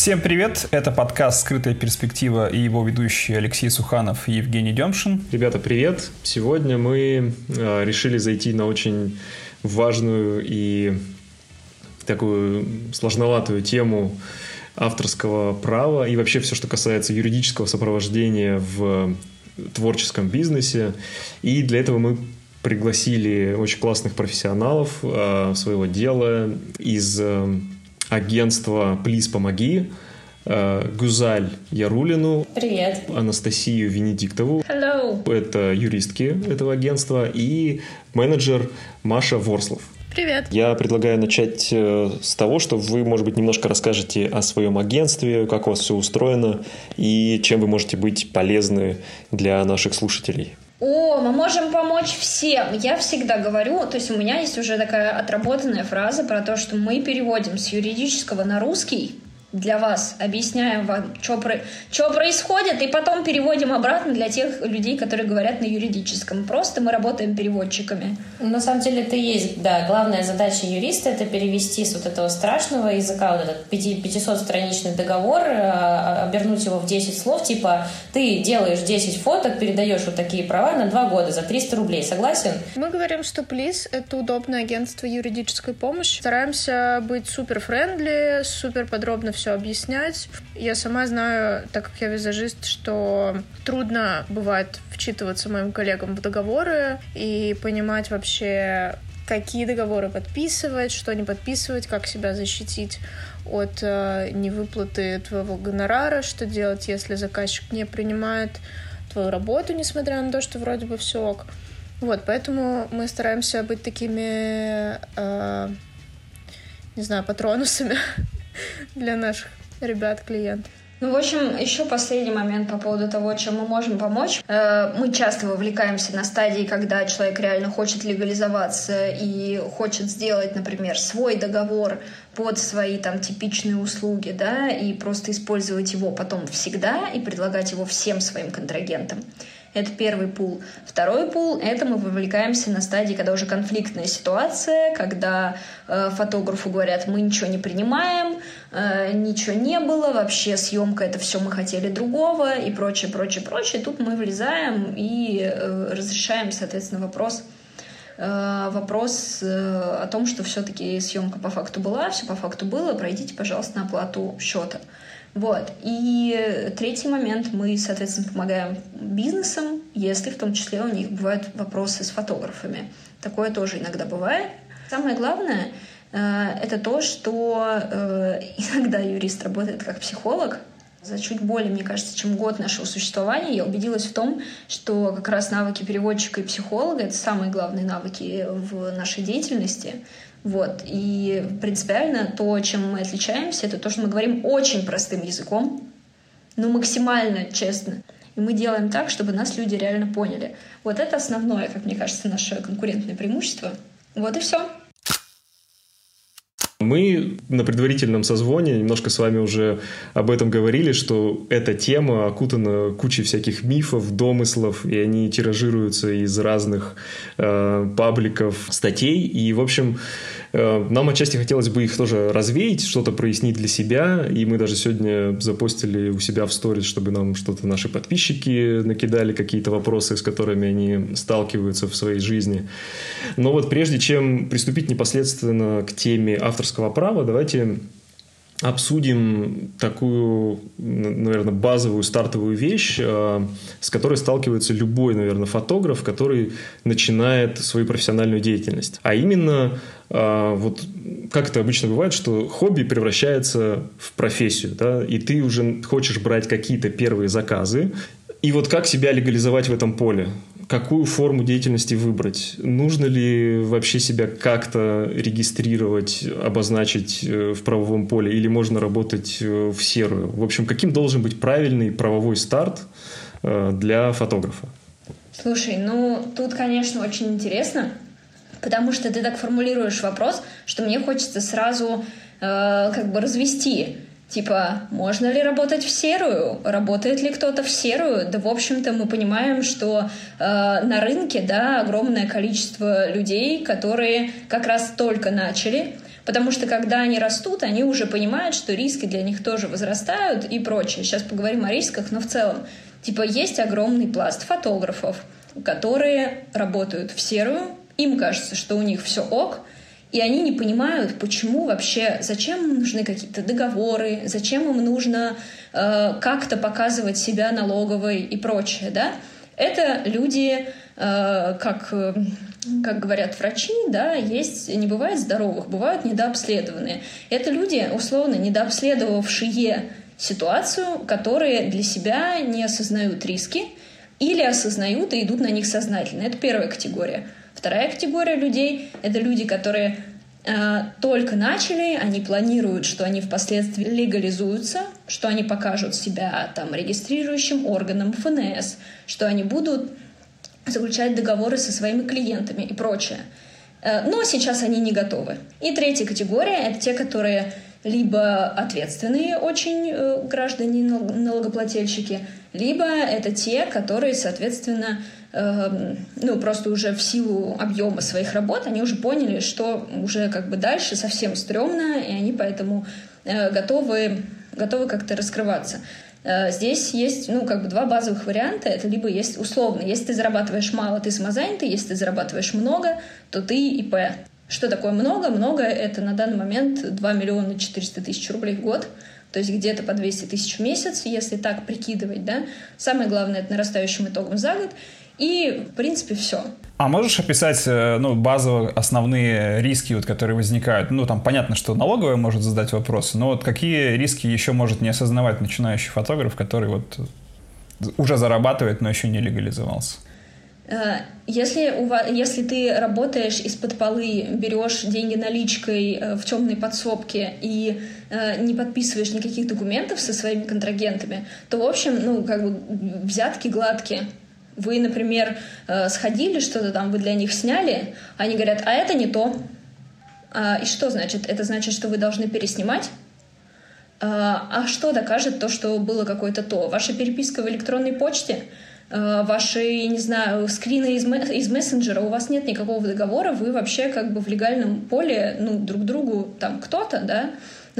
Всем привет! Это подкаст «Скрытая перспектива» и его ведущие Алексей Суханов и Евгений Демшин. Ребята, привет! Сегодня мы э, решили зайти на очень важную и такую сложноватую тему авторского права и вообще все, что касается юридического сопровождения в творческом бизнесе. И для этого мы пригласили очень классных профессионалов э, своего дела из агентства «Плиз, помоги», э, Гузаль Ярулину. Привет. Анастасию Венедиктову. Hello. Это юристки этого агентства. И менеджер Маша Ворслов. Привет. Я предлагаю начать э, с того, что вы, может быть, немножко расскажете о своем агентстве, как у вас все устроено и чем вы можете быть полезны для наших слушателей. О, мы можем помочь всем. Я всегда говорю, то есть у меня есть уже такая отработанная фраза про то, что мы переводим с юридического на русский, для вас, объясняем вам, что, про... что происходит, и потом переводим обратно для тех людей, которые говорят на юридическом. Просто мы работаем переводчиками. На самом деле это и есть, да, главная задача юриста — это перевести с вот этого страшного языка, вот этот 500-страничный договор, а, обернуть его в 10 слов, типа ты делаешь 10 фоток, передаешь вот такие права на 2 года за 300 рублей. Согласен? Мы говорим, что Плиз — это удобное агентство юридической помощи. Стараемся быть супер-френдли, супер подробно все объяснять. Я сама знаю, так как я визажист, что трудно бывает вчитываться моим коллегам в договоры и понимать вообще, какие договоры подписывать, что не подписывать, как себя защитить от э, невыплаты твоего гонорара, что делать, если заказчик не принимает твою работу, несмотря на то, что вроде бы все ок. Вот, поэтому мы стараемся быть такими, э, не знаю, патронусами для наших ребят, клиентов. Ну, в общем, еще последний момент по поводу того, чем мы можем помочь. Э, мы часто вовлекаемся на стадии, когда человек реально хочет легализоваться и хочет сделать, например, свой договор под свои там типичные услуги, да, и просто использовать его потом всегда и предлагать его всем своим контрагентам. Это первый пул. Второй пул — это мы вовлекаемся на стадии, когда уже конфликтная ситуация, когда э, фотографу говорят, мы ничего не принимаем, э, ничего не было, вообще съемка — это все мы хотели другого и прочее, прочее, прочее. Тут мы влезаем и э, разрешаем, соответственно, вопрос э, вопрос э, о том, что все-таки съемка по факту была, все по факту было, пройдите, пожалуйста, на оплату счета. Вот. И третий момент, мы, соответственно, помогаем бизнесам, если в том числе у них бывают вопросы с фотографами. Такое тоже иногда бывает. Самое главное э, это то, что э, иногда юрист работает как психолог. За чуть более, мне кажется, чем год нашего существования я убедилась в том, что как раз навыки переводчика и психолога — это самые главные навыки в нашей деятельности. Вот. И принципиально то, чем мы отличаемся, это то, что мы говорим очень простым языком, но максимально честно. И мы делаем так, чтобы нас люди реально поняли. Вот это основное, как мне кажется, наше конкурентное преимущество. Вот и все. Мы на предварительном созвоне немножко с вами уже об этом говорили, что эта тема окутана кучей всяких мифов, домыслов, и они тиражируются из разных э, пабликов, статей. И, в общем, нам отчасти хотелось бы их тоже развеять, что-то прояснить для себя, и мы даже сегодня запостили у себя в сторис, чтобы нам что-то наши подписчики накидали, какие-то вопросы, с которыми они сталкиваются в своей жизни. Но вот прежде чем приступить непосредственно к теме авторского права, давайте обсудим такую, наверное, базовую стартовую вещь, э, с которой сталкивается любой, наверное, фотограф, который начинает свою профессиональную деятельность. А именно, э, вот как это обычно бывает, что хобби превращается в профессию, да, и ты уже хочешь брать какие-то первые заказы, и вот как себя легализовать в этом поле? Какую форму деятельности выбрать? Нужно ли вообще себя как-то регистрировать, обозначить э, в правовом поле, или можно работать э, в серую? В общем, каким должен быть правильный правовой старт э, для фотографа? Слушай, ну тут, конечно, очень интересно, потому что ты так формулируешь вопрос, что мне хочется сразу э, как бы развести Типа, можно ли работать в серую? Работает ли кто-то в серую? Да, в общем-то, мы понимаем, что э, на рынке, да, огромное количество людей, которые как раз только начали, Потому что когда они растут, они уже понимают, что риски для них тоже возрастают и прочее. Сейчас поговорим о рисках, но в целом, типа, есть огромный пласт фотографов, которые работают в серую, им кажется, что у них все ок, и они не понимают, почему вообще, зачем им нужны какие-то договоры, зачем им нужно э, как-то показывать себя налоговой и прочее, да? Это люди, э, как, э, как говорят врачи, да, есть, не бывает здоровых, бывают недообследованные. Это люди, условно, недообследовавшие ситуацию, которые для себя не осознают риски или осознают и идут на них сознательно. Это первая категория. Вторая категория людей — это люди, которые э, только начали, они планируют, что они впоследствии легализуются, что они покажут себя там регистрирующим органом ФНС, что они будут заключать договоры со своими клиентами и прочее. Э, но сейчас они не готовы. И третья категория — это те, которые либо ответственные очень э, граждане налогоплательщики, либо это те, которые, соответственно, э, ну, просто уже в силу объема своих работ, они уже поняли, что уже как бы дальше совсем стрёмно, и они поэтому э, готовы, готовы как-то раскрываться. Э, здесь есть, ну, как бы два базовых варианта. Это либо есть условно, если ты зарабатываешь мало, ты самозанятый, если ты зарабатываешь много, то ты ИП. Что такое много? Много — это на данный момент 2 миллиона 400 тысяч рублей в год, то есть где-то по 200 тысяч в месяц, если так прикидывать, да. Самое главное — это нарастающим итогом за год. И, в принципе, все. А можешь описать, э, ну, базовые основные риски, вот, которые возникают? Ну, там понятно, что налоговая может задать вопросы, но вот какие риски еще может не осознавать начинающий фотограф, который вот уже зарабатывает, но еще не легализовался? Э, если, у вас, если ты работаешь из-под полы, берешь деньги наличкой э, в темной подсобке и э, не подписываешь никаких документов со своими контрагентами, то, в общем, ну, как бы взятки гладкие. Вы, например, сходили, что-то там вы для них сняли, они говорят, а это не то. А, и что значит? Это значит, что вы должны переснимать? А что докажет то, что было какое-то то? Ваша переписка в электронной почте — ваши, не знаю, скрины из, из мессенджера, у вас нет никакого договора, вы вообще как бы в легальном поле, ну, друг другу там кто-то, да,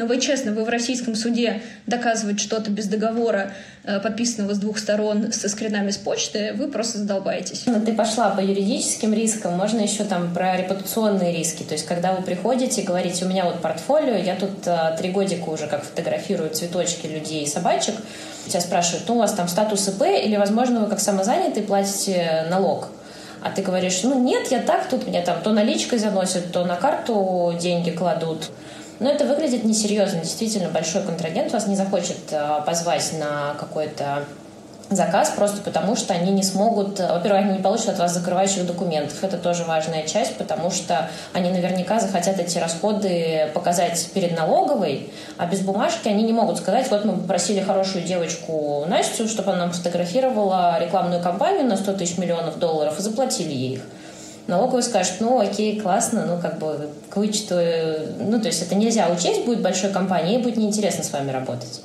но вы честно, вы в российском суде доказывать что-то без договора, э, подписанного с двух сторон со скринами с почты, вы просто задолбаетесь. Ну, ты пошла по юридическим рискам, можно еще там про репутационные риски. То есть, когда вы приходите и говорите, у меня вот портфолио, я тут э, три годика уже как фотографирую цветочки людей и собачек, тебя спрашивают, ну, у вас там статус ИП или, возможно, вы как самозанятый платите налог? А ты говоришь, ну нет, я так, тут меня там то наличкой заносят, то на карту деньги кладут. Но это выглядит несерьезно. Действительно, большой контрагент вас не захочет э, позвать на какой-то заказ просто потому, что они не смогут, э, во-первых, они не получат от вас закрывающих документов. Это тоже важная часть, потому что они наверняка захотят эти расходы показать перед налоговой, а без бумажки они не могут сказать, вот мы попросили хорошую девочку Настю, чтобы она нам фотографировала рекламную кампанию на 100 тысяч миллионов долларов и заплатили ей их. Налоговый скажет, ну окей, классно, ну как бы к вычету, ну то есть это нельзя учесть будет большой компании, ей будет неинтересно с вами работать.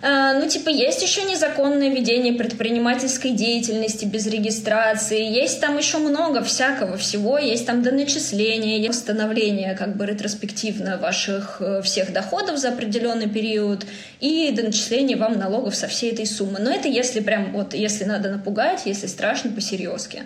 А, ну, типа, есть еще незаконное ведение предпринимательской деятельности без регистрации, есть там еще много всякого всего, есть там доначисления, есть восстановление как бы ретроспективно ваших э, всех доходов за определенный период и доначисление вам налогов со всей этой суммы. Но это если прям вот, если надо напугать, если страшно, по-серьезки.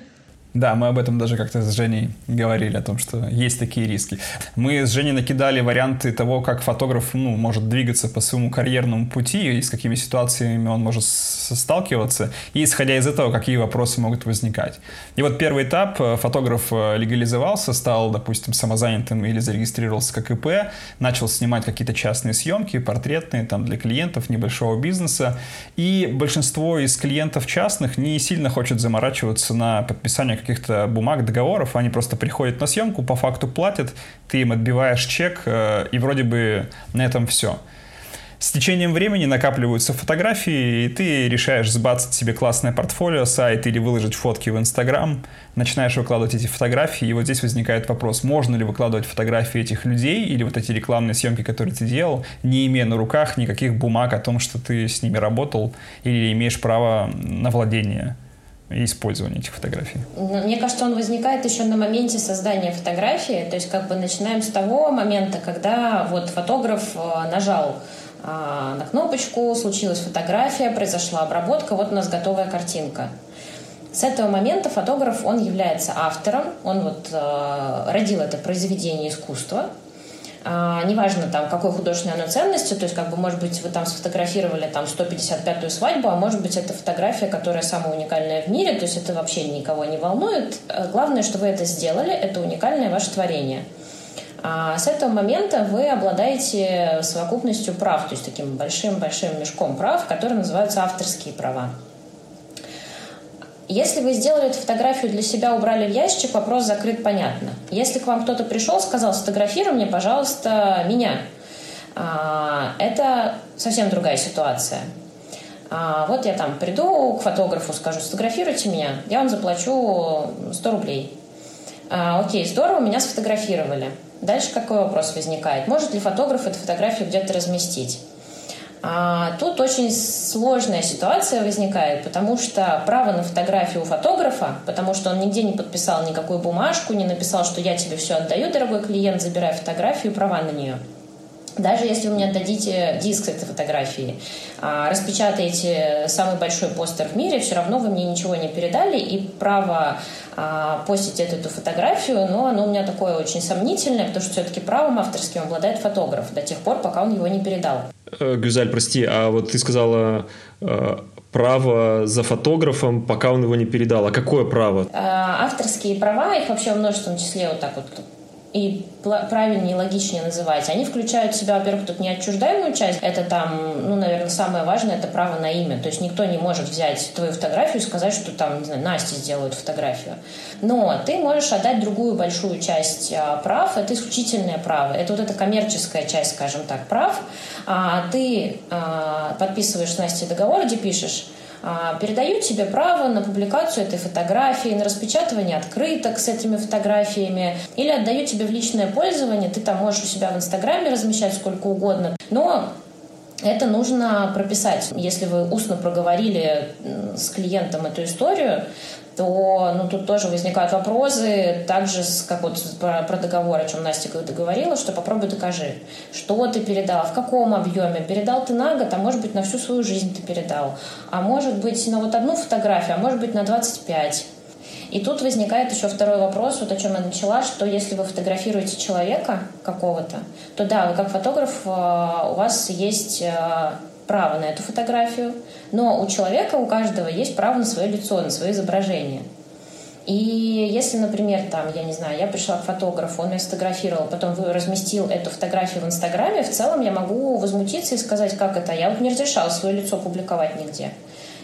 Да, мы об этом даже как-то с Женей говорили, о том, что есть такие риски. Мы с Женей накидали варианты того, как фотограф ну, может двигаться по своему карьерному пути и с какими ситуациями он может сталкиваться, и исходя из этого, какие вопросы могут возникать. И вот первый этап, э, фотограф э, легализовался, стал, допустим, самозанятым или зарегистрировался как ИП, начал снимать какие-то частные съемки, портретные, там, для клиентов небольшого бизнеса, и большинство из клиентов частных не сильно хочет заморачиваться на подписание каких-то бумаг, договоров, они просто приходят на съемку, по факту платят, ты им отбиваешь чек, э, и вроде бы на этом все. С течением времени накапливаются фотографии, и ты решаешь сбацать себе классное портфолио, сайт или выложить фотки в Инстаграм, начинаешь выкладывать эти фотографии, и вот здесь возникает вопрос, можно ли выкладывать фотографии этих людей или вот эти рекламные съемки, которые ты делал, не имея на руках никаких бумаг о том, что ты с ними работал или имеешь право на владение и использования этих фотографий? Ну, мне кажется, он возникает еще на моменте создания фотографии. То есть как бы начинаем с того момента, когда вот фотограф э, нажал а, на кнопочку, случилась фотография, произошла обработка, вот у нас готовая картинка. С этого момента фотограф, он является автором, он вот э, родил это произведение искусства, а, неважно там какой художественной оно ценности, то есть как бы может быть вы там сфотографировали там 155-ю свадьбу, а может быть это фотография, которая самая уникальная в мире, то есть это вообще никого не волнует. Э, главное, что вы это сделали, это уникальное ваше творение. А с этого момента вы обладаете совокупностью прав, то есть таким большим-большим мешком прав, которые называются авторские права. Если вы сделали эту фотографию для себя, убрали в ящик, вопрос закрыт, понятно. Если к вам кто-то пришел, сказал, сфотографируй мне, пожалуйста, меня. А, это совсем другая ситуация. А, вот я там приду к фотографу, скажу, сфотографируйте меня, я вам заплачу 100 рублей. А, окей, здорово, меня сфотографировали. Дальше какой вопрос возникает? Может ли фотограф эту фотографию где-то разместить? А тут очень сложная ситуация возникает, потому что право на фотографию у фотографа, потому что он нигде не подписал никакую бумажку, не написал, что я тебе все отдаю, дорогой клиент, забирай фотографию, права на нее. Даже если вы мне отдадите диск с этой фотографии, а, распечатаете самый большой постер в мире, все равно вы мне ничего не передали, и право а, постить эту, эту фотографию, но оно у меня такое очень сомнительное, потому что все-таки правом авторским обладает фотограф до тех пор, пока он его не передал. Э, Гюзаль, прости, а вот ты сказала э, право за фотографом, пока он его не передал. А какое право? А, авторские права, их вообще в множественном числе вот так вот и правильнее и логичнее называть, они включают в себя, во-первых, тут неотчуждаемую часть, это там, ну, наверное, самое важное, это право на имя, то есть никто не может взять твою фотографию и сказать, что там, не знаю, Настя сделает фотографию. Но ты можешь отдать другую большую часть а, прав, это исключительное право, это вот эта коммерческая часть, скажем так, прав. А, ты а, подписываешь с Настей договор, где пишешь, а, передаю тебе право на публикацию этой фотографии, на распечатывание открыток с этими фотографиями, или отдаю тебе в личное пользование, ты там можешь у себя в Инстаграме размещать сколько угодно, но это нужно прописать. Если вы устно проговорили с клиентом эту историю, то ну, тут тоже возникают вопросы, также как вот про, про договор, о чем Настя говорила, что попробуй докажи, что ты передал, в каком объеме. Передал ты на год, а может быть на всю свою жизнь ты передал. А может быть на вот одну фотографию, а может быть на 25. И тут возникает еще второй вопрос, вот о чем я начала, что если вы фотографируете человека какого-то, то да, вы как фотограф, э, у вас есть э, право на эту фотографию, но у человека, у каждого есть право на свое лицо, на свое изображение. И если, например, там, я не знаю, я пришла к фотографу, он меня сфотографировал, потом разместил эту фотографию в Инстаграме, в целом я могу возмутиться и сказать, как это. Я вот не разрешала свое лицо публиковать нигде.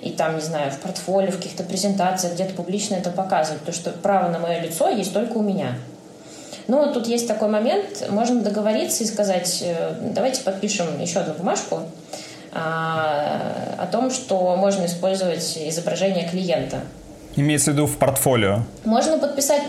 И там, не знаю, в портфолио, в каких-то презентациях, где-то публично это показывать, потому что право на мое лицо есть только у меня. Но тут есть такой момент, можно договориться и сказать, э, давайте подпишем еще одну бумажку, о том, что можно использовать изображение клиента. Имеется в виду в портфолио? Можно подписать,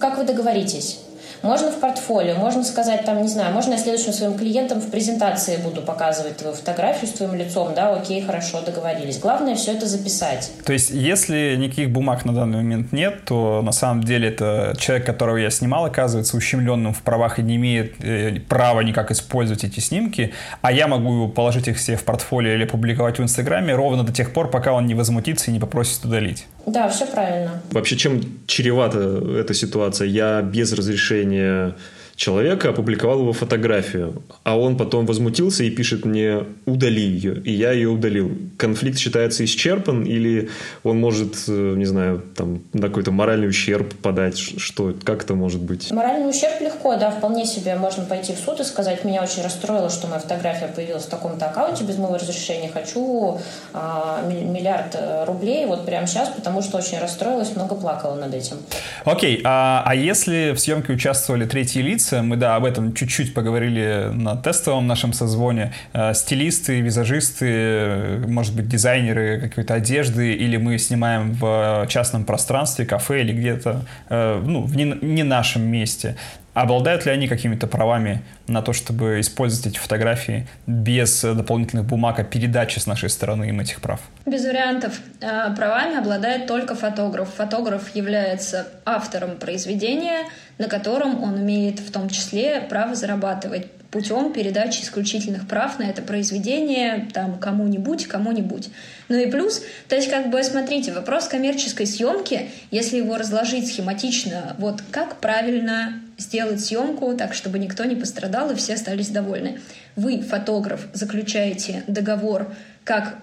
как вы договоритесь. Можно в портфолио, можно сказать, там, не знаю, можно я следующим своим клиентам в презентации буду показывать твою фотографию с твоим лицом, да, окей, хорошо, договорились. Главное все это записать. То есть, если никаких бумаг на данный момент нет, то на самом деле это человек, которого я снимал, оказывается ущемленным в правах и не имеет э, права никак использовать эти снимки, а я могу положить их все в портфолио или публиковать в Инстаграме ровно до тех пор, пока он не возмутится и не попросит удалить. Да, все правильно. Вообще, чем чревата эта ситуация? Я без разрешения человека, опубликовал его фотографию, а он потом возмутился и пишет мне «удали ее», и я ее удалил. Конфликт считается исчерпан или он может, э, не знаю, там, на какой-то моральный ущерб подать? Что, как это может быть? Моральный ущерб легко, да, вполне себе можно пойти в суд и сказать, меня очень расстроило, что моя фотография появилась в таком-то аккаунте без моего разрешения, хочу а, миллиард э, рублей вот прямо сейчас, потому что очень расстроилась, много плакала над этим. Окей, а, а если в съемке участвовали третьи лица, мы, да, об этом чуть-чуть поговорили на тестовом нашем созвоне. Э, стилисты, визажисты, может быть, дизайнеры какой-то одежды, или мы снимаем в частном пространстве, кафе или где-то, э, ну, в не, не нашем месте. Обладают ли они какими-то правами на то, чтобы использовать эти фотографии без дополнительных бумаг о передаче с нашей стороны им этих прав? Без вариантов. А, правами обладает только фотограф. Фотограф является автором произведения, на котором он имеет в том числе право зарабатывать путем передачи исключительных прав на это произведение там кому-нибудь, кому-нибудь. Ну и плюс, то есть как бы, смотрите, вопрос коммерческой съемки, если его разложить схематично, вот как правильно сделать съемку так, чтобы никто не пострадал и все остались довольны. Вы, фотограф, заключаете договор как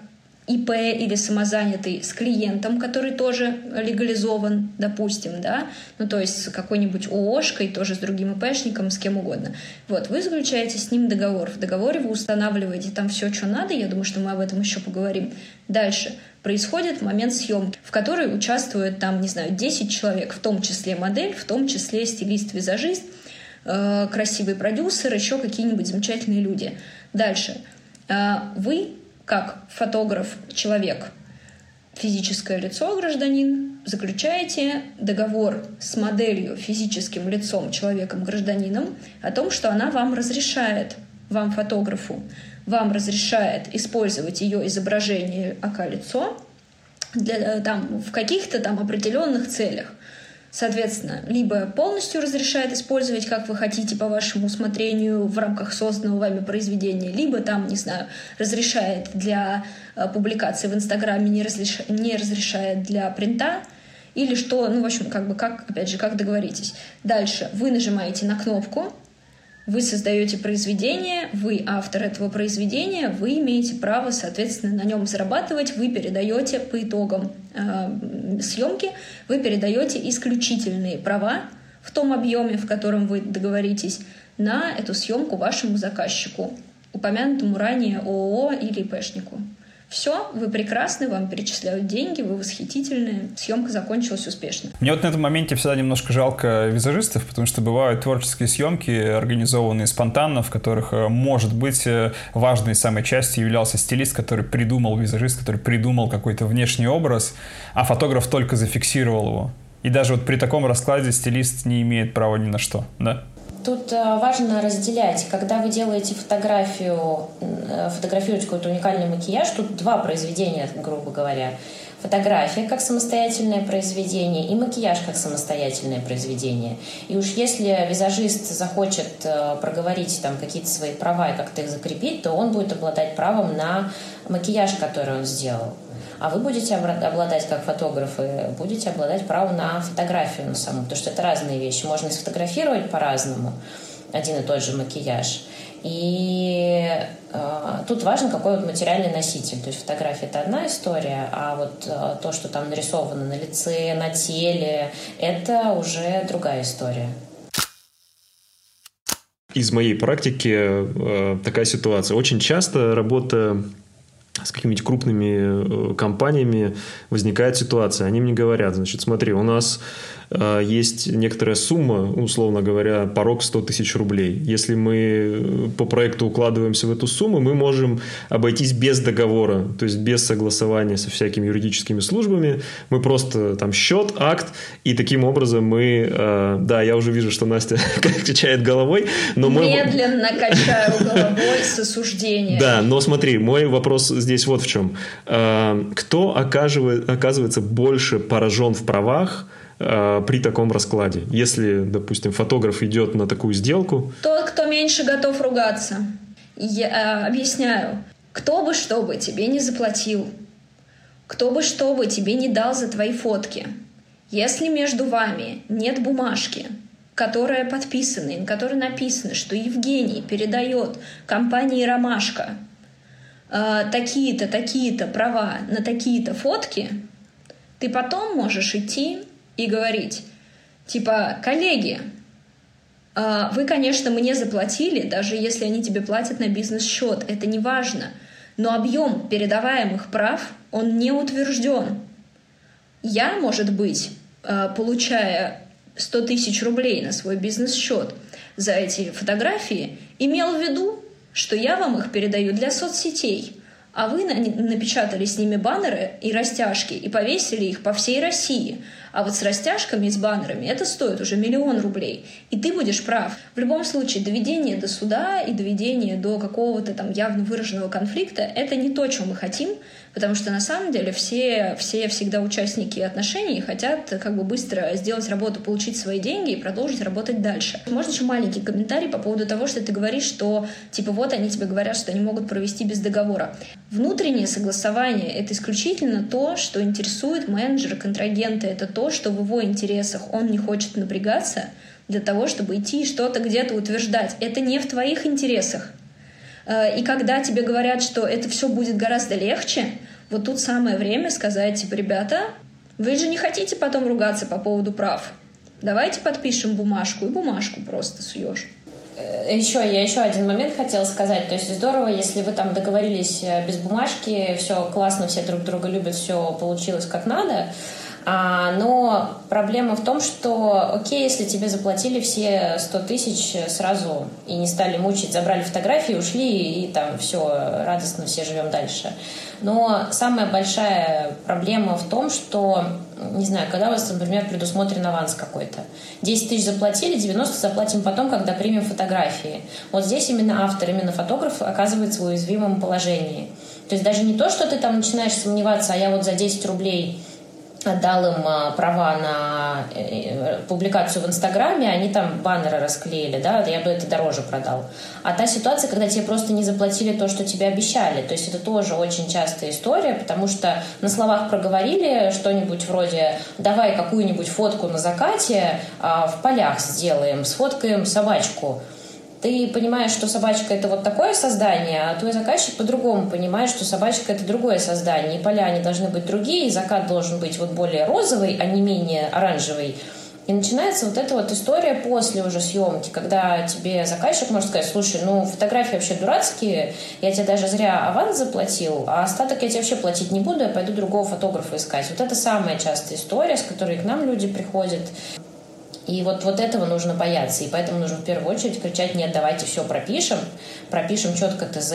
ИП или самозанятый с клиентом, который тоже легализован, допустим, да, ну то есть с какой-нибудь ООшкой, тоже с другим ИПшником, с кем угодно. Вот, вы заключаете с ним договор. В договоре вы устанавливаете там все, что надо, я думаю, что мы об этом еще поговорим. Дальше происходит момент съемки, в которой участвует там, не знаю, 10 человек, в том числе модель, в том числе стилист-визажист, э, красивый продюсер, еще какие-нибудь замечательные люди. Дальше. Э, вы как фотограф, человек, физическое лицо, гражданин, заключаете договор с моделью, физическим лицом, человеком, гражданином о том, что она вам разрешает, вам, фотографу, вам разрешает использовать ее изображение АК-лицо для, там, в каких-то там определенных целях. Соответственно, либо полностью разрешает использовать, как вы хотите, по вашему усмотрению в рамках созданного вами произведения, либо там, не знаю, разрешает для э, публикации в Инстаграме, не, разреш... не разрешает для принта, или что, ну, в общем, как бы, как, опять же, как договоритесь. Дальше вы нажимаете на кнопку, вы создаете произведение, вы автор этого произведения, вы имеете право, соответственно, на нем зарабатывать, вы передаете по итогам э, съемки, вы передаете исключительные права в том объеме, в котором вы договоритесь, на эту съемку вашему заказчику, упомянутому ранее ООО или ИПшнику. Все, вы прекрасны, вам перечисляют деньги, вы восхитительны, съемка закончилась успешно. Мне вот на этом моменте всегда немножко жалко визажистов, потому что бывают творческие съемки, организованные спонтанно, в которых, э, может быть, э, важной самой частью являлся стилист, который придумал, визажист, который придумал какой-то внешний образ, а фотограф только зафиксировал его. И даже вот при таком раскладе стилист не имеет права ни на что, да? Тут э, важно разделять, когда вы делаете фотографию, э, фотографируете какой-то уникальный макияж, тут два произведения, грубо говоря. Фотография как самостоятельное произведение и макияж как самостоятельное произведение. И уж если визажист захочет э, проговорить там какие-то свои права и как-то их закрепить, то он будет обладать правом на макияж, который он сделал а вы будете обладать, как фотографы, будете обладать правом на фотографию на саму, потому что это разные вещи. Можно сфотографировать по-разному один и тот же макияж. И э, тут важно, какой вот материальный носитель. То есть фотография это одна история, а вот э, то, что там нарисовано на лице, на теле, это уже другая история. Из моей практики э, такая ситуация. Очень часто работа с какими-нибудь крупными э, компаниями возникает ситуация. Они мне говорят, значит, смотри, у нас есть некоторая сумма, условно говоря, порог 100 тысяч рублей. Если мы э, по проекту укладываемся в эту сумму, мы можем обойтись без договора, то есть без согласования со всякими юридическими службами. Мы просто там счет, акт, и таким образом мы... Э, да, я уже вижу, что Настя качает головой, но мой... Медленно качаю головой с осуждением. Да, но смотри, мой вопрос здесь вот в чем. Кто оказывается больше поражен в правах, Э, при таком раскладе. Если, допустим, фотограф идет на такую сделку... Тот, кто меньше готов ругаться. Я э, объясняю. Кто бы что бы тебе не заплатил, кто бы что бы тебе не дал за твои фотки, если между вами нет бумажки, которая подписана, на которой написано, что Евгений передает компании «Ромашка» э, такие-то, такие-то права на такие-то фотки, ты потом можешь идти и говорить, типа, коллеги, а, вы, конечно, мне заплатили, даже если они тебе платят на бизнес-счет, это не важно, но объем передаваемых прав, он не утвержден. Я, может быть, а, получая 100 тысяч рублей на свой бизнес-счет за эти фотографии, имел в виду, что я вам их передаю для соцсетей, а вы напечатали с ними баннеры и растяжки и повесили их по всей России. А вот с растяжками и с баннерами это стоит уже миллион рублей. И ты будешь прав. В любом случае, доведение до суда и доведение до какого-то там явно выраженного конфликта — это не то, чего мы хотим, потому что на самом деле все, все всегда участники отношений хотят как бы быстро сделать работу, получить свои деньги и продолжить работать дальше. Можно еще маленький комментарий по поводу того, что ты говоришь, что типа вот они тебе говорят, что они могут провести без договора. Внутреннее согласование — это исключительно то, что интересует менеджера, контрагента. Это то, что в его интересах он не хочет напрягаться для того, чтобы идти и что-то где-то утверждать. Это не в твоих интересах. Э, и когда тебе говорят, что это все будет гораздо легче, вот тут самое время сказать, типа, ребята, вы же не хотите потом ругаться по поводу прав. Давайте подпишем бумажку, и бумажку просто суешь. Э, еще, я еще один момент хотела сказать. То есть здорово, если вы там договорились э, без бумажки, все классно, все друг друга любят, все получилось как надо. А, но проблема в том, что, окей, если тебе заплатили все 100 тысяч сразу и не стали мучить, забрали фотографии, ушли, и там все, радостно все живем дальше. Но самая большая проблема в том, что, не знаю, когда у вас, например, предусмотрен аванс какой-то. 10 тысяч заплатили, 90 заплатим потом, когда примем фотографии. Вот здесь именно автор, именно фотограф оказывается в уязвимом положении. То есть даже не то, что ты там начинаешь сомневаться, а я вот за 10 рублей отдал им а, права на э, э, публикацию в Инстаграме, они там баннеры расклеили, да, я бы это дороже продал. А та ситуация, когда тебе просто не заплатили то, что тебе обещали, то есть это тоже очень частая история, потому что на словах проговорили что-нибудь вроде «давай какую-нибудь фотку на закате а, в полях сделаем, сфоткаем собачку», ты понимаешь, что собачка это вот такое создание, а твой заказчик по-другому понимает, что собачка это другое создание, и поля они должны быть другие, и закат должен быть вот более розовый, а не менее оранжевый. И начинается вот эта вот история после уже съемки, когда тебе заказчик может сказать, слушай, ну фотографии вообще дурацкие, я тебе даже зря аванс заплатил, а остаток я тебе вообще платить не буду, я пойду другого фотографа искать. Вот это самая частая история, с которой к нам люди приходят. И вот, вот этого нужно бояться. И поэтому нужно в первую очередь кричать, нет, давайте все пропишем, пропишем четко ТЗ.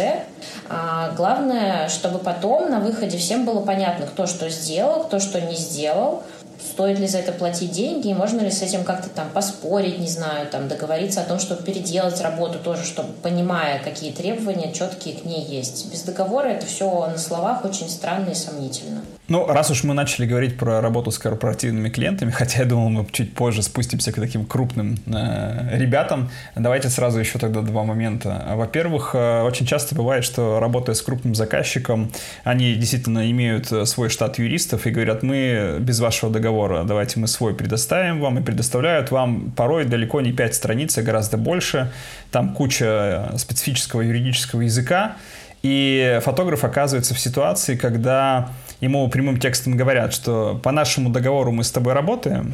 А главное, чтобы потом на выходе всем было понятно, кто что сделал, кто что не сделал, стоит ли за это платить деньги, и можно ли с этим как-то там поспорить, не знаю, там договориться о том, чтобы переделать работу тоже, чтобы понимая, какие требования четкие к ней есть. Без договора это все на словах очень странно и сомнительно. Ну, раз уж мы начали говорить про работу с корпоративными клиентами, хотя я думал, мы чуть позже спустимся к таким крупным э, ребятам, давайте сразу еще тогда два момента. Во-первых, э, очень часто бывает, что работая с крупным заказчиком, они действительно имеют э, свой штат юристов и говорят, мы без вашего договора, давайте мы свой предоставим вам, и предоставляют вам порой далеко не пять страниц, а гораздо больше. Там куча специфического юридического языка, и фотограф оказывается в ситуации, когда ему прямым текстом говорят, что по нашему договору мы с тобой работаем,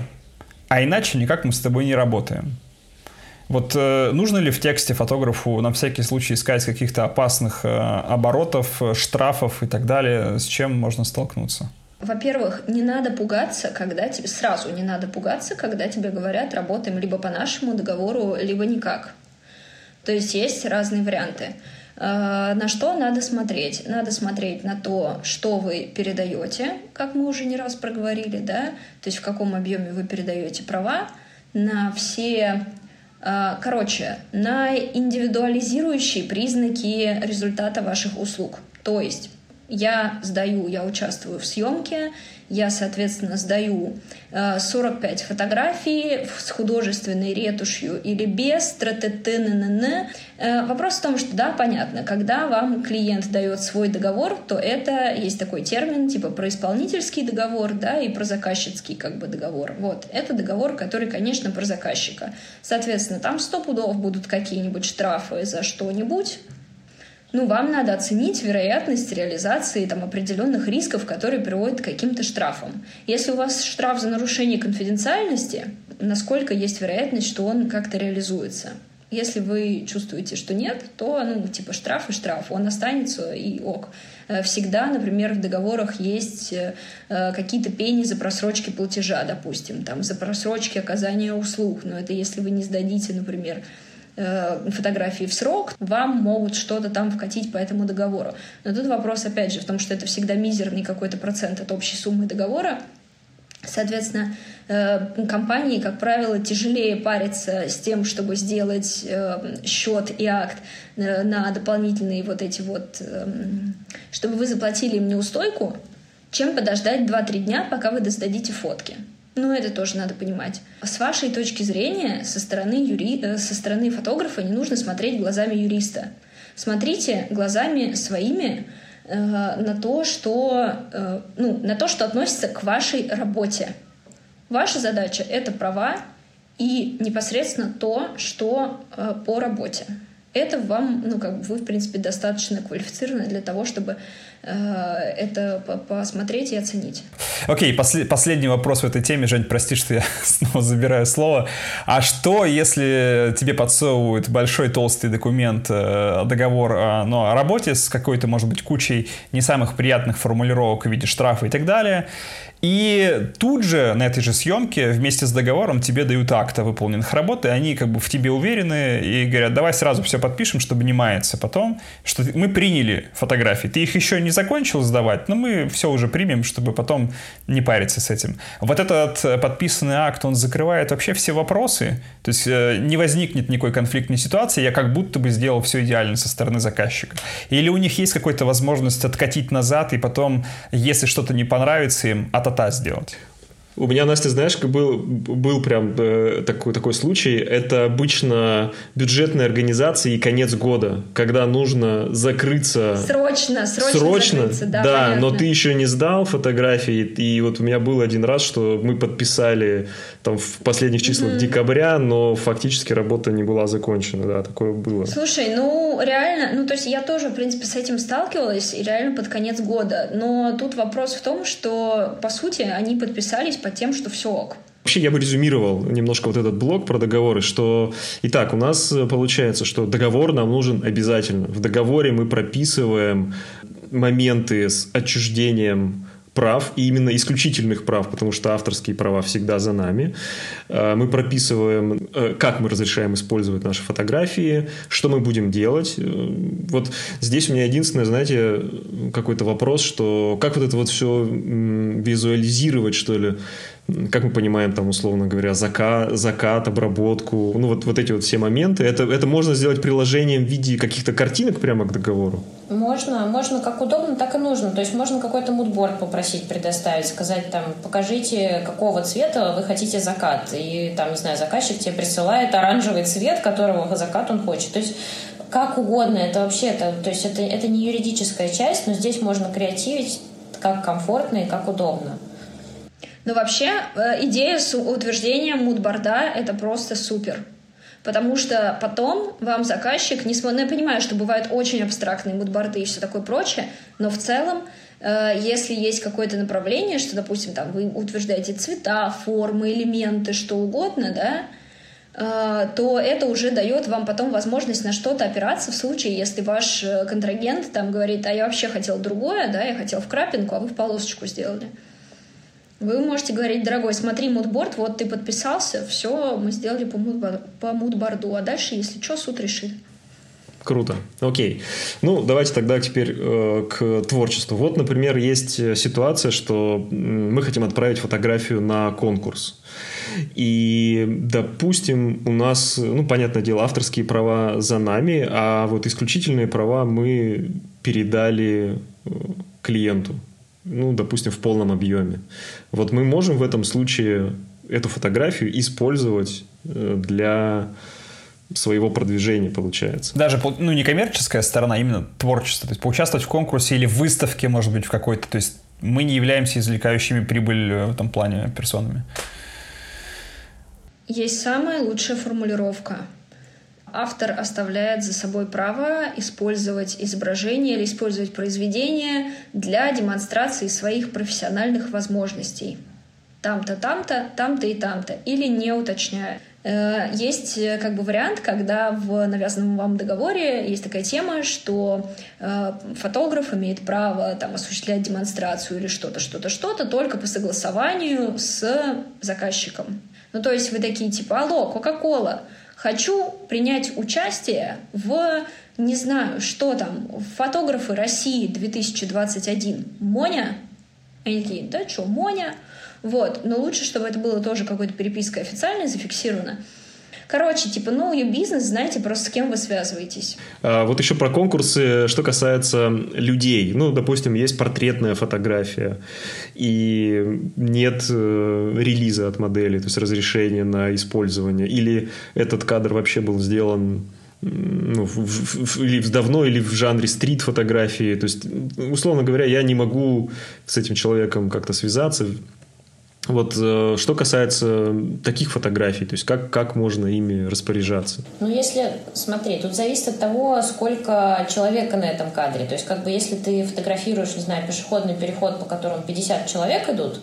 а иначе никак мы с тобой не работаем. Вот э, нужно ли в тексте фотографу на всякий случай искать каких-то опасных э, оборотов, э, штрафов и так далее, с чем можно столкнуться? Во-первых, не надо пугаться, когда тебе сразу не надо пугаться, когда тебе говорят, работаем либо по нашему договору, либо никак. То есть есть разные варианты. Э, на что надо смотреть? Надо смотреть на то, что вы передаете, как мы уже не раз проговорили, да, то есть в каком объеме вы передаете права, на все э, Короче, на индивидуализирующие признаки результата ваших услуг. То есть я сдаю, я участвую в съемке, я, соответственно, сдаю 45 э, фотографий с художественной ретушью или без, тра-т-т-н-н-н. Э, вопрос в том, что, да, понятно, когда вам клиент дает свой договор, то это есть такой термин, типа про исполнительский договор, да, и про заказчицкий как бы договор. Вот, это договор, который, конечно, про заказчика. Соответственно, там сто пудов будут какие-нибудь штрафы за что-нибудь, ну, вам надо оценить вероятность реализации там, определенных рисков, которые приводят к каким-то штрафам. Если у вас штраф за нарушение конфиденциальности, насколько есть вероятность, что он как-то реализуется? Если вы чувствуете, что нет, то, ну, типа, штраф и штраф, он останется и ок. Э, всегда, например, в договорах есть э, какие-то пени за просрочки платежа, допустим, там, за просрочки оказания услуг, но это если вы не сдадите, например, э, фотографии в срок, вам могут что-то там вкатить по этому договору. Но тут вопрос, опять же, в том, что это всегда мизерный какой-то процент от общей суммы договора, Соответственно, э, компании, как правило, тяжелее париться с тем, чтобы сделать э, счет и акт на дополнительные вот эти вот, эм, чтобы вы заплатили им неустойку, чем подождать 2-3 дня, пока вы сдадите фотки. Ну, это тоже надо понимать. С вашей точки зрения, со стороны, юри... со стороны фотографа не нужно смотреть глазами юриста. Смотрите глазами своими, Э, на то, что, э, ну, на то, что относится к вашей работе. Ваша задача — это права и непосредственно то, что э, по работе. Это вам, ну, как бы вы, в принципе, достаточно квалифицированы для того, чтобы Э, это посмотреть и оценить. Окей, okay, после, последний вопрос в этой теме. Жень, прости, что я снова забираю слово. А что, если тебе подсовывают большой толстый документ, э, договор ну, о работе с какой-то, может быть, кучей не самых приятных формулировок в виде штрафа и так далее, и тут же на этой же съемке вместе с договором тебе дают акт о выполненных работ, и они как бы в тебе уверены и говорят, давай сразу все подпишем, чтобы не маяться потом, что мы приняли фотографии. Ты их еще не закончил сдавать, но мы все уже примем, чтобы потом не париться с этим. Вот этот э, подписанный акт, он закрывает вообще все вопросы, то есть э, не возникнет никакой конфликтной ситуации, я как будто бы сделал все идеально со стороны заказчика. Или у них есть какая-то возможность откатить назад и потом, если что-то не понравится им, от та сделать. У меня, Настя, знаешь, был, был прям э, такой, такой случай. Это обычно бюджетные организации и конец года, когда нужно закрыться... Срочно, срочно, срочно закрыться, да, Да, но ты еще не сдал фотографии. И вот у меня был один раз, что мы подписали там в последних числах mm-hmm. декабря, но фактически работа не была закончена, да, такое было. Слушай, ну реально, ну то есть я тоже, в принципе, с этим сталкивалась, и реально под конец года. Но тут вопрос в том, что, по сути, они подписались по тем, что все ок. Вообще я бы резюмировал немножко вот этот блок про договоры, что итак, у нас получается, что договор нам нужен обязательно. В договоре мы прописываем моменты с отчуждением прав, и именно исключительных прав, потому что авторские права всегда за нами. Э, мы прописываем, э, как мы разрешаем использовать наши фотографии, что мы будем делать. Э, вот здесь у меня единственное, знаете, какой-то вопрос, что как вот это вот все визуализировать, что ли, как мы понимаем, там, условно говоря, закат, закат обработку, ну, вот, вот эти вот все моменты, это, это можно сделать приложением в виде каких-то картинок прямо к договору? Можно, можно как удобно, так и нужно. То есть можно какой-то мудборд попросить предоставить, сказать там, покажите, какого цвета вы хотите закат. И там, не знаю, заказчик тебе присылает оранжевый цвет, которого закат он хочет. То есть как угодно, это вообще, это, то есть это, это не юридическая часть, но здесь можно креативить как комфортно и как удобно. Но вообще э, идея с утверждением мудборда — это просто супер. Потому что потом вам заказчик, не ну, я понимаю, что бывают очень абстрактные мудборды и все такое прочее, но в целом э, если есть какое-то направление, что, допустим, там вы утверждаете цвета, формы, элементы, что угодно, да, э, то это уже дает вам потом возможность на что-то опираться в случае, если ваш контрагент там говорит, а я вообще хотел другое, да, я хотел в крапинку, а вы в полосочку сделали. Вы можете говорить, дорогой, смотри мудборд, вот ты подписался, все, мы сделали по, мудбор, по мудборду, а дальше, если что, суд решит. Круто. Окей. Ну, давайте тогда теперь э, к творчеству. Вот, например, есть ситуация, что мы хотим отправить фотографию на конкурс. И, допустим, у нас, ну, понятное дело, авторские права за нами, а вот исключительные права мы передали э, клиенту ну, допустим, в полном объеме. Вот мы можем в этом случае эту фотографию использовать э, для своего продвижения, получается. Даже, ну, не коммерческая сторона, а именно творчество. То есть поучаствовать в конкурсе или в выставке, может быть, в какой-то. То есть мы не являемся извлекающими прибыль э, в этом плане персонами. Есть самая лучшая формулировка – автор оставляет за собой право использовать изображение или использовать произведение для демонстрации своих профессиональных возможностей. Там-то, там-то, там-то и там-то. Или не уточняя. Э, есть э, как бы вариант, когда в навязанном вам договоре есть такая тема, что э, фотограф имеет право там, осуществлять демонстрацию или что-то, что-то, что-то только по согласованию с заказчиком. Ну, то есть вы такие типа, алло, Кока-Кола, Хочу принять участие в, не знаю, что там, фотографы России 2021. Моня? Они такие, да что, Моня? Вот, но лучше, чтобы это было тоже какой-то перепиской официальной зафиксировано. Короче, типа, know your business, знаете просто с кем вы связываетесь. А, вот еще про конкурсы, что касается людей. Ну, допустим, есть портретная фотография, и нет э, релиза от модели, то есть разрешения на использование. Или этот кадр вообще был сделан ну, в, в, или давно, или в жанре стрит-фотографии. То есть, условно говоря, я не могу с этим человеком как-то связаться, вот э, что касается таких фотографий, то есть как, как можно ими распоряжаться? Ну, если, смотри, тут зависит от того, сколько человека на этом кадре. То есть, как бы, если ты фотографируешь, не знаю, пешеходный переход, по которому 50 человек идут,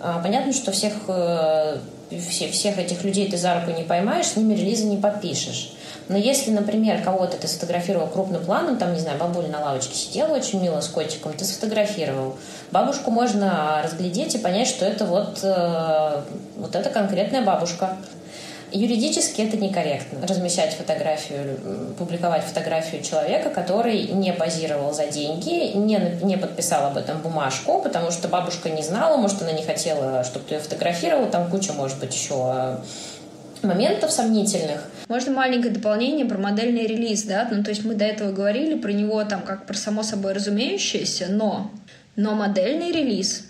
а, понятно, что всех, э, все, всех этих людей ты за руку не поймаешь, с ними релизы не подпишешь. Но если, например, кого-то ты сфотографировал крупным планом, там, не знаю, бабуля на лавочке сидела очень мило с котиком, ты сфотографировал. Бабушку можно разглядеть и понять, что это вот, э, вот это конкретная бабушка. Юридически это некорректно. Размещать фотографию, публиковать фотографию человека, который не позировал за деньги, не, не подписал об этом бумажку, потому что бабушка не знала, может, она не хотела, чтобы ты ее фотографировал, там куча, может быть, еще моментов сомнительных. Можно маленькое дополнение про модельный релиз, да? Ну, то есть мы до этого говорили про него там как про само собой разумеющееся, но, но модельный релиз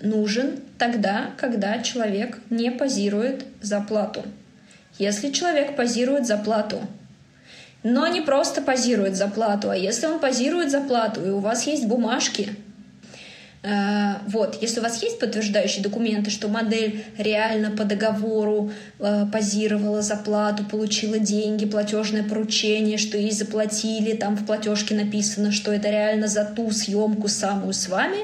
нужен тогда, когда человек не позирует за плату. Если человек позирует за плату, но не просто позирует за плату, а если он позирует за плату, и у вас есть бумажки, Э, вот, если у вас есть подтверждающие документы, что модель реально по договору э, позировала за плату, получила деньги, платежное поручение, что ей заплатили, там в платежке написано, что это реально за ту съемку самую с вами,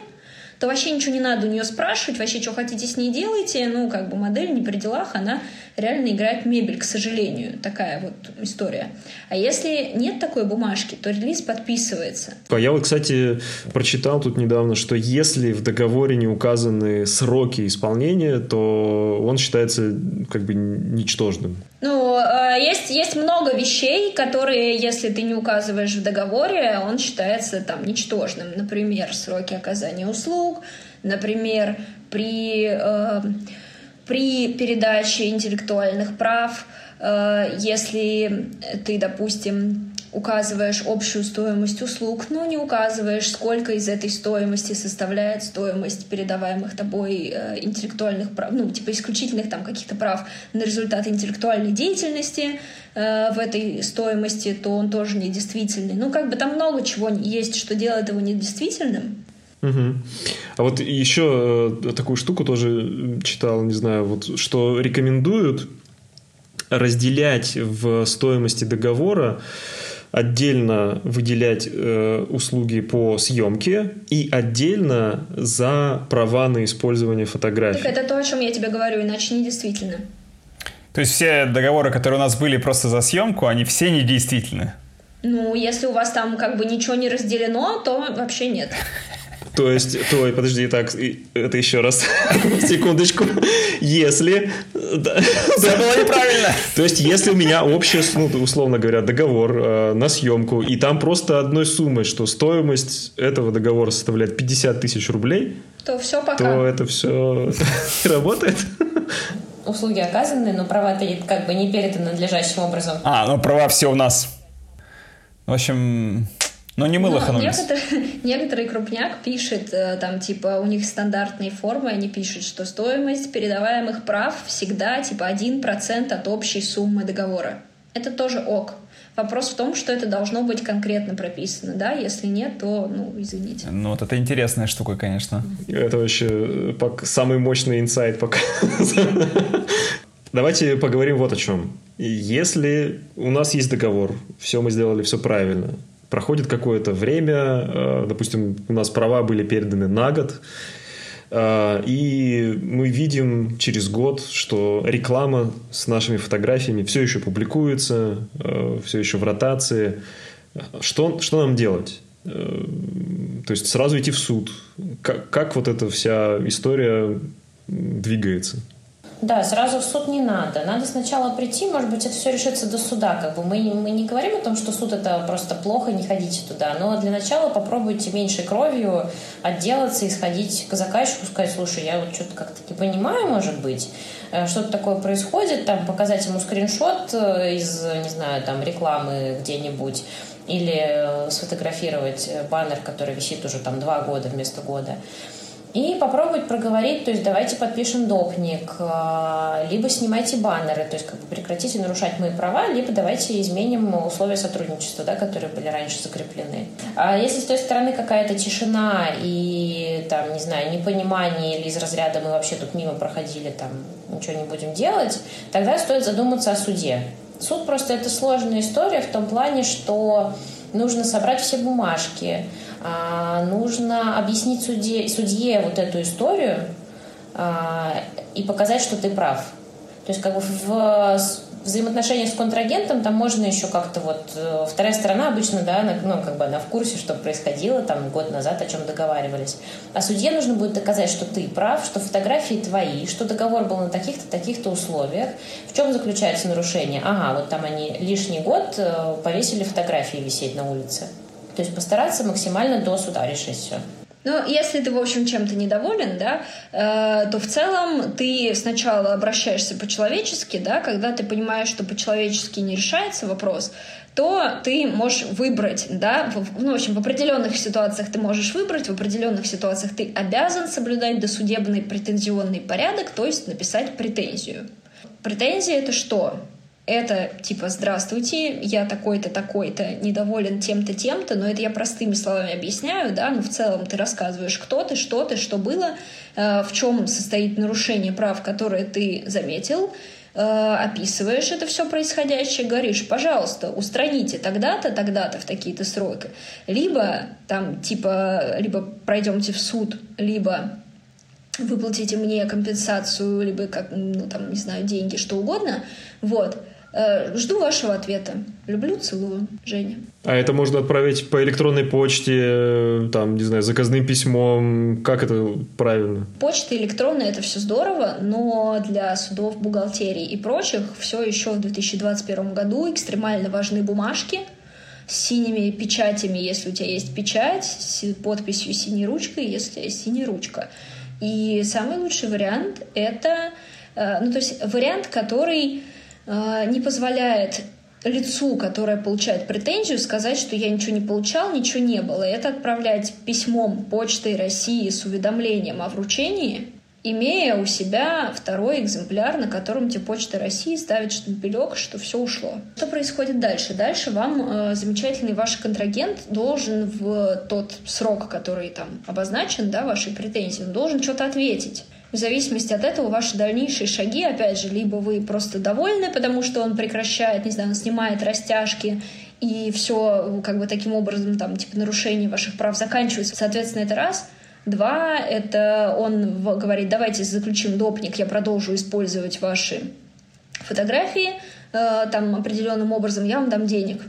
то вообще ничего не надо у нее спрашивать, вообще что хотите с ней делайте, ну, как бы модель не при делах, она реально играет мебель, к сожалению. Такая вот история. А если нет такой бумажки, то релиз подписывается. А я вот, кстати, прочитал тут недавно, что если в договоре не указаны сроки исполнения, то он считается как бы ничтожным. Ну, а, есть, есть много вещей, которые, если ты не указываешь в договоре, он считается там ничтожным. Например, сроки оказания услуг, например, при э, при передаче интеллектуальных прав, э, если ты, допустим, указываешь общую стоимость услуг, но не указываешь, сколько из этой стоимости составляет стоимость передаваемых тобой э, интеллектуальных прав, ну, типа исключительных там каких-то прав на результат интеллектуальной деятельности э, в этой стоимости, то он тоже недействительный. Ну, как бы там много чего есть, что делает его недействительным. Угу. А вот еще э, такую штуку тоже читал, не знаю, вот что рекомендуют разделять в стоимости договора отдельно выделять э, услуги по съемке и отдельно за права на использование фотографий. Так это то, о чем я тебе говорю, иначе не действительно. То есть все договоры, которые у нас были просто за съемку, они все недействительны? Ну, если у вас там как бы ничего не разделено, то вообще нет. То есть, то, подожди, так, это еще раз, секундочку. Если... Все было неправильно. То есть, если у меня общий, ну, условно говоря, договор э, на съемку, и там просто одной суммой, что стоимость этого договора составляет 50 тысяч рублей, то все пока. То это все работает. Услуги оказаны, но права-то как бы не переданы надлежащим образом. А, ну права все у нас. В общем, но не мы ну, некоторые, некоторый крупняк пишет, э, там, типа, у них стандартные формы, они пишут, что стоимость передаваемых прав всегда, типа, 1% от общей суммы договора. Это тоже ок. Вопрос в том, что это должно быть конкретно прописано, да? Если нет, то, ну, извините. Ну, вот это интересная штука, конечно. Это вообще э, самый мощный инсайт пока. Давайте поговорим вот о чем. Если у нас есть договор, все мы сделали все правильно, проходит какое-то время, э, допустим, у нас права были переданы на год, э, и мы видим через год, что реклама с нашими фотографиями все еще публикуется, э, все еще в ротации. Что, что нам делать? То есть сразу идти в суд. Как, как вот эта вся история двигается? Да, сразу в суд не надо. Надо сначала прийти, может быть, это все решится до суда. Как бы мы, мы не говорим о том, что суд это просто плохо, не ходите туда. Но для начала попробуйте меньшей кровью отделаться и сходить к заказчику, сказать, слушай, я вот что-то как-то не понимаю, может быть, э, что-то такое происходит, там показать ему скриншот э, из, не знаю, там рекламы где-нибудь или э, сфотографировать баннер, который висит уже там два года вместо года. И попробовать проговорить, то есть давайте подпишем допник, а, либо снимайте баннеры, то есть как бы прекратите нарушать мои права, либо давайте изменим условия сотрудничества, да, которые были раньше закреплены. А если с той стороны какая-то тишина и там, не знаю, непонимание или из разряда мы вообще тут мимо проходили, там ничего не будем делать, тогда стоит задуматься о суде. Суд просто это сложная история в том плане, что нужно собрать все бумажки, нужно объяснить судье, судье вот эту историю а, и показать, что ты прав. То есть как бы в взаимоотношениях с контрагентом там можно еще как-то вот э, вторая сторона обычно да ну как бы она в курсе что происходило там год назад о чем договаривались. А судье нужно будет доказать что ты прав что фотографии твои что договор был на таких-то таких-то условиях. В чем заключается нарушение? Ага вот там они лишний год э, повесили фотографии висеть на улице то есть постараться максимально до суда решить все. Ну, если ты, в общем, чем-то недоволен, да, э, то в целом ты сначала обращаешься по-человечески, да, когда ты понимаешь, что по-человечески не решается вопрос, то ты можешь выбрать, да, в, ну, в общем, в определенных ситуациях ты можешь выбрать, в определенных ситуациях ты обязан соблюдать досудебный претензионный порядок, то есть написать претензию. Претензия — это что? Это типа «Здравствуйте, я такой-то, такой-то, недоволен тем-то, тем-то», но это я простыми словами объясняю, да, но в целом ты рассказываешь, кто ты, что ты, что было, э, в чем состоит нарушение прав, которые ты заметил, э, описываешь это все происходящее, говоришь, пожалуйста, устраните тогда-то, тогда-то в такие-то сроки. Либо там типа, либо пройдемте в суд, либо выплатите мне компенсацию, либо как, ну там, не знаю, деньги, что угодно. Вот. Э, жду вашего ответа. Люблю, целую, Женя. А это можно отправить по электронной почте, э, там, не знаю, заказным письмом. Как это правильно? Почта электронная это все здорово, но для судов, бухгалтерии и прочих все еще в 2021 году экстремально важны бумажки с синими печатями, если у тебя есть печать, с подписью синей ручкой, если у тебя есть синяя ручка. И самый лучший вариант это, э, ну то есть вариант, который не позволяет лицу, которое получает претензию, сказать, что я ничего не получал, ничего не было. Это отправлять письмом Почтой России с уведомлением о вручении, имея у себя второй экземпляр, на котором тебе Почта России ставит штемпелек, что все ушло. Что происходит дальше? Дальше вам э, замечательный ваш контрагент должен в тот срок, который там обозначен, да, вашей претензии, он должен что-то ответить. В зависимости от этого ваши дальнейшие шаги, опять же, либо вы просто довольны, потому что он прекращает, не знаю, он снимает растяжки, и все как бы таким образом, там, типа, нарушение ваших прав заканчивается. Соответственно, это раз. Два, это он говорит, давайте заключим допник, я продолжу использовать ваши фотографии, э, там, определенным образом, я вам дам денег.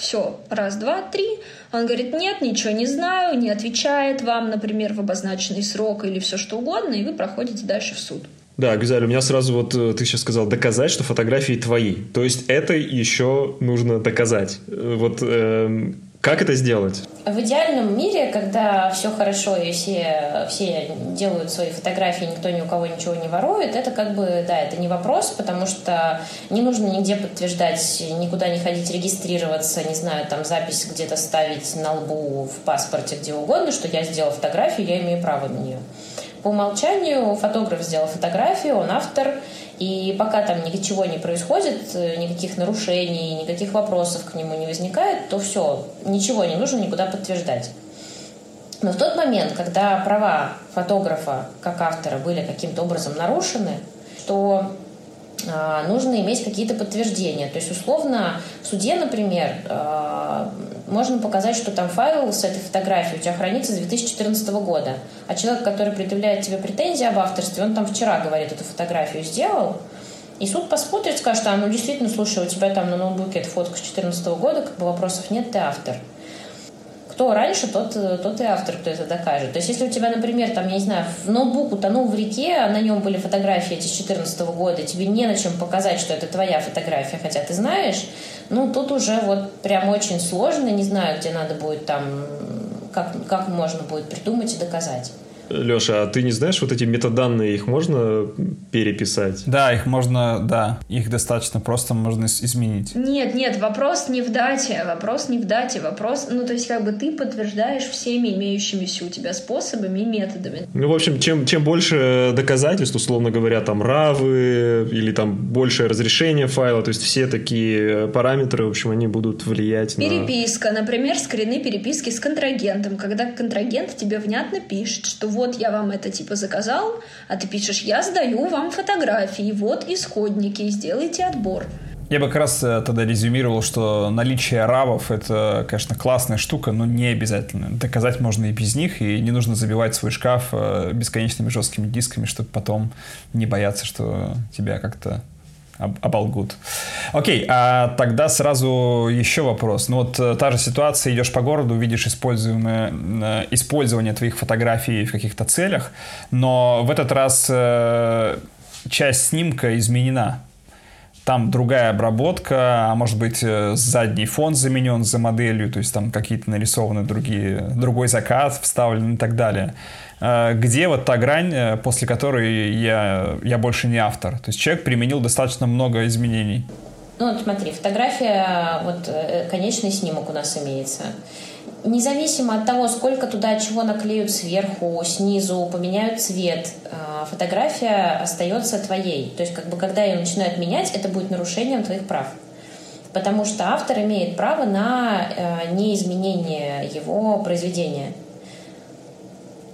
Все, раз, два, три. Он говорит, нет, ничего не знаю, не отвечает вам, например, в обозначенный срок или все что угодно, и вы проходите дальше в суд. Да, Гюзаль, у меня сразу вот э, ты сейчас сказал доказать, что фотографии твои. То есть это еще нужно доказать. Э, вот э, как это сделать? В идеальном мире, когда все хорошо и все, все делают свои фотографии, никто ни у кого ничего не ворует, это как бы, да, это не вопрос, потому что не нужно нигде подтверждать, никуда не ходить регистрироваться, не знаю, там запись где-то ставить на лбу, в паспорте, где угодно, что я сделал фотографию, я имею право на нее. По умолчанию фотограф сделал фотографию, он автор, и пока там ничего не происходит, никаких нарушений, никаких вопросов к нему не возникает, то все, ничего не нужно никуда подтверждать. Но в тот момент, когда права фотографа как автора были каким-то образом нарушены, то нужно иметь какие-то подтверждения. То есть, условно, в суде, например, а, можно показать, что там файл с этой фотографией у тебя хранится с 2014 года. А человек, который предъявляет тебе претензии об авторстве, он там вчера, говорит, эту фотографию сделал, и суд посмотрит, скажет, а ну действительно, слушай, у тебя там на ноутбуке эта фотка с 2014 года, как бы вопросов нет, ты автор. Кто раньше, тот, тот и автор, кто это докажет. То есть, если у тебя, например, там, я не знаю, ноутбук утонул в реке, а на нем были фотографии эти с 2014 года, тебе не на чем показать, что это твоя фотография, хотя ты знаешь, ну, тут уже вот прям очень сложно, не знаю, где надо будет там, как, как можно будет придумать и доказать. Леша, а ты не знаешь, вот эти метаданные, их можно переписать? Да, их можно, да, их достаточно просто можно изменить. Нет, нет, вопрос не в дате, вопрос не в дате, вопрос, ну, то есть как бы ты подтверждаешь всеми имеющимися у тебя способами и методами. Ну, в общем, чем, чем больше доказательств, условно говоря, там, равы или там большее разрешение файла, то есть все такие параметры, в общем, они будут влиять Переписка, на... Переписка, например, скрины переписки с контрагентом, когда контрагент тебе внятно пишет, что вот вот я вам это типа заказал, а ты пишешь, я сдаю вам фотографии, вот исходники, сделайте отбор. Я бы как раз э, тогда резюмировал, что наличие равов — это, конечно, классная штука, но не обязательно. Доказать можно и без них, и не нужно забивать свой шкаф э, бесконечными жесткими дисками, чтобы потом не бояться, что тебя как-то оболгут. Окей, а тогда сразу еще вопрос. Ну вот э, та же ситуация, идешь по городу, видишь используемое, э, использование твоих фотографий в каких-то целях, но в этот раз э, часть снимка изменена. Там другая обработка, а может быть задний фон заменен за моделью, то есть там какие-то нарисованы другие, другой заказ вставлен и так далее. Э, где вот та грань, э, после которой я, я больше не автор. То есть человек применил достаточно много изменений. Ну вот смотри, фотография, вот э, конечный снимок у нас имеется. Независимо от того, сколько туда чего наклеют сверху, снизу, поменяют цвет, фотография остается твоей. То есть, как бы, когда ее начинают менять, это будет нарушением твоих прав. Потому что автор имеет право на неизменение его произведения.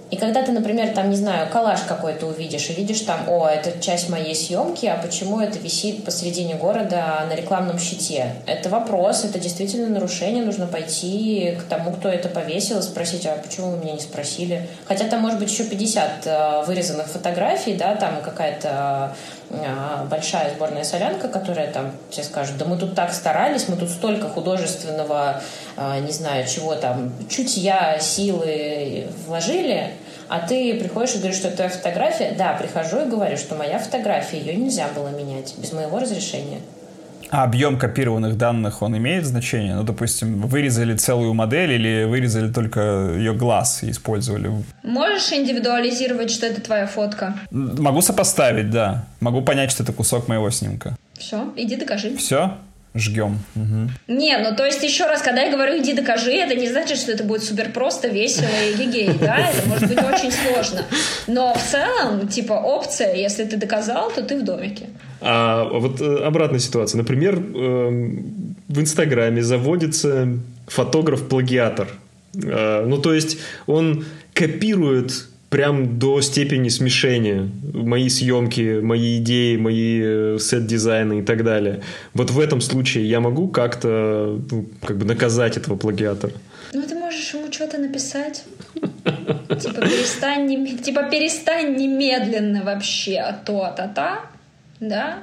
И когда ты, например, там, не знаю, коллаж какой-то увидишь и видишь там, о, это часть моей съемки, а почему это висит посредине города на рекламном щите? Это вопрос, это действительно нарушение, нужно пойти к тому, кто это повесил, спросить, а почему вы меня не спросили? Хотя там может быть еще 50 э, вырезанных фотографий, да, там какая-то большая сборная солянка, которая там тебе скажет, да мы тут так старались, мы тут столько художественного, э, не знаю, чего там, чутья, силы вложили, а ты приходишь и говоришь, что это твоя фотография. Да, прихожу и говорю, что моя фотография, ее нельзя было менять без моего разрешения. А объем копированных данных, он имеет значение? Ну, допустим, вырезали целую модель или вырезали только ее глаз и использовали? Можешь индивидуализировать, что это твоя фотка? Могу сопоставить, да. Могу понять, что это кусок моего снимка. Все, иди докажи. Все? Жгем. Угу. Не, ну то есть еще раз, когда я говорю иди докажи, это не значит, что это будет супер просто, весело и гигей, да, это может быть очень сложно. Но в целом, типа, опция, если ты доказал, то ты в домике. А вот э, обратная ситуация. Например, эм, в Инстаграме заводится фотограф-плагиатор. Э, ну, то есть он копирует прям до степени смешения мои съемки, мои идеи, мои э, сет-дизайны и так далее. Вот в этом случае я могу как-то ну, как бы наказать этого плагиатора? Ну, ты можешь ему что-то написать. Типа перестань, типа перестань немедленно вообще, а то, а та-та, да?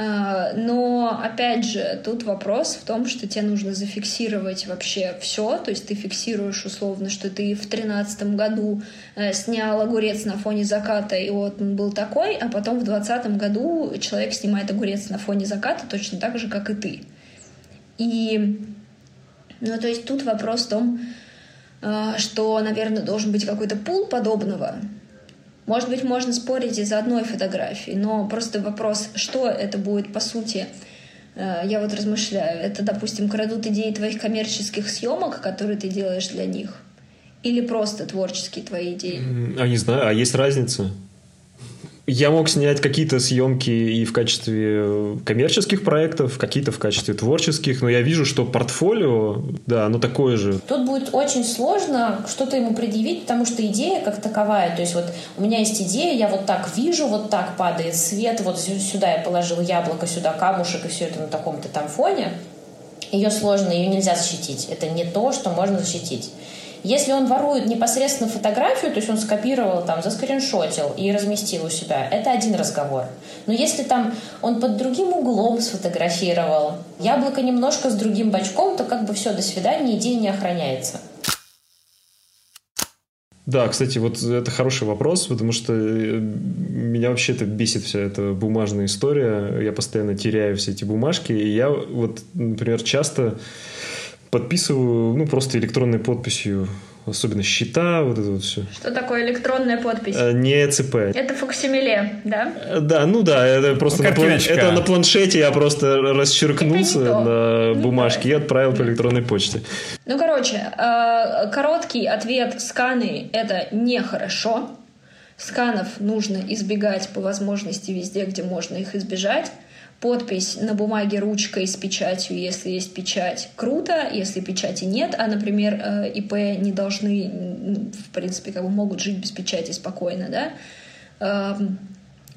А, но, опять же, тут вопрос в том, что тебе нужно зафиксировать вообще все. То есть ты фиксируешь условно, что ты в тринадцатом году э, снял огурец на фоне заката, и вот он был такой, а потом в двадцатом году человек снимает огурец на фоне заката точно так же, как и ты. И, ну, то есть тут вопрос в том, э, что, наверное, должен быть какой-то пул подобного, может быть, можно спорить из-за одной фотографии, но просто вопрос, что это будет по сути. Э, я вот размышляю, это, допустим, крадут идеи твоих коммерческих съемок, которые ты делаешь для них, или просто творческие твои идеи? А не знаю, а есть разница? Я мог снять какие-то съемки и в качестве коммерческих проектов, какие-то в качестве творческих, но я вижу, что портфолио, да, оно такое же. Тут будет очень сложно что-то ему предъявить, потому что идея как таковая, то есть вот у меня есть идея, я вот так вижу, вот так падает свет, вот сюда я положил яблоко, сюда камушек, и все это на таком-то там фоне. Ее сложно, ее нельзя защитить. Это не то, что можно защитить. Если он ворует непосредственно фотографию, то есть он скопировал, там, заскриншотил и разместил у себя, это один разговор. Но если там он под другим углом сфотографировал, яблоко немножко с другим бочком, то как бы все, до свидания, идея не охраняется. Да, кстати, вот это хороший вопрос, потому что э, меня вообще это бесит вся эта бумажная история. Я постоянно теряю все эти бумажки, и я вот, например, часто подписываю, ну, просто электронной подписью особенно счета, вот это вот все. Что такое электронная подпись? А, не ЦП. Это фоксимиле, да? Э, да, ну да, это просто ну, на, план... это на планшете я просто расчеркнулся на ну, бумажке и отправил по электронной почте. Ну, короче, э, короткий ответ сканы — это нехорошо. Сканов нужно избегать по возможности везде, где можно их избежать подпись на бумаге ручкой с печатью, если есть печать, круто, если печати нет, а, например, э, ИП не должны, в принципе, как бы могут жить без печати спокойно, да, эм,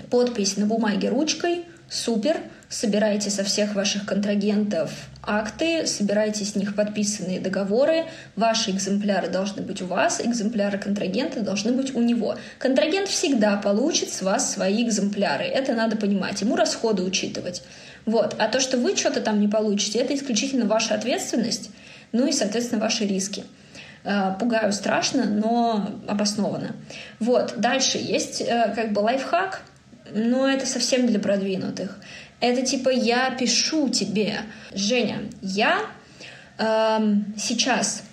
подпись на бумаге ручкой, супер, собирайте со всех ваших контрагентов акты, собирайте с них подписанные договоры, ваши экземпляры должны быть у вас, экземпляры контрагента должны быть у него. Контрагент всегда получит с вас свои экземпляры, это надо понимать, ему расходы учитывать. Вот. А то, что вы что-то там не получите, это исключительно ваша ответственность, ну и, соответственно, ваши риски. Э, пугаю страшно, но обоснованно. Вот. Дальше есть э, как бы лайфхак, но это совсем для продвинутых. Это типа я пишу тебе, Женя, я эм, сейчас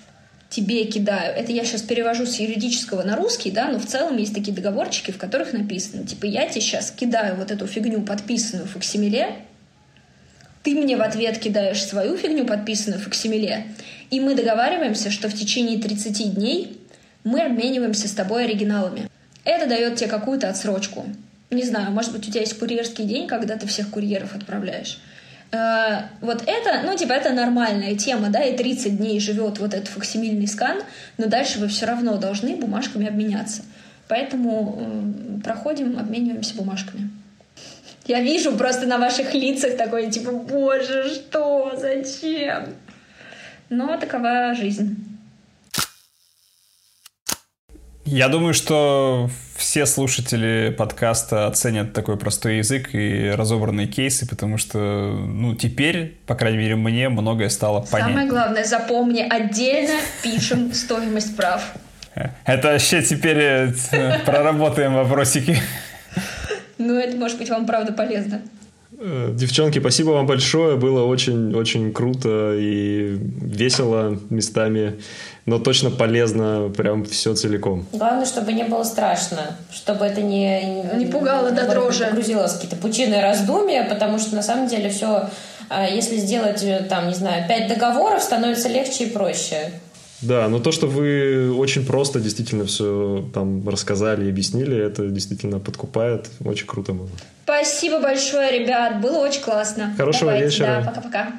тебе кидаю. Это я сейчас перевожу с юридического на русский, да, но в целом есть такие договорчики, в которых написано, типа, я тебе сейчас кидаю вот эту фигню, подписанную в факсимиле, ты мне в ответ кидаешь свою фигню, подписанную в факсимиле, и мы договариваемся, что в течение 30 дней мы обмениваемся с тобой оригиналами. Это дает тебе какую-то отсрочку не знаю, может быть, у тебя есть курьерский день, когда ты всех курьеров отправляешь. Э, вот это, ну, типа, это нормальная тема, да, и 30 дней живет вот этот фоксимильный скан, но дальше вы все равно должны бумажками обменяться. Поэтому э, проходим, обмениваемся бумажками. Я вижу просто на ваших лицах такое, типа, боже, что, зачем? Но такова жизнь. Я думаю, что все слушатели подкаста оценят такой простой язык и разобранные кейсы, потому что, ну, теперь, по крайней мере, мне многое стало понятно. Самое главное, запомни, отдельно пишем стоимость прав. Это вообще теперь э, проработаем вопросики. Ну, это может быть вам правда полезно. Э, девчонки, спасибо вам большое. Было очень-очень круто и весело местами но точно полезно прям все целиком. Главное, чтобы не было страшно, чтобы это не... Не пугало до дрожи. Погрузилось какие-то пучины раздумья, потому что на самом деле все, а, если сделать э, там, не знаю, пять договоров, становится легче и проще. Да, но то, что вы очень просто действительно все там рассказали и объяснили, это действительно подкупает. Очень круто было. Спасибо большое, ребят. Было очень классно. Хорошего Давайте, вечера. Да, пока-пока.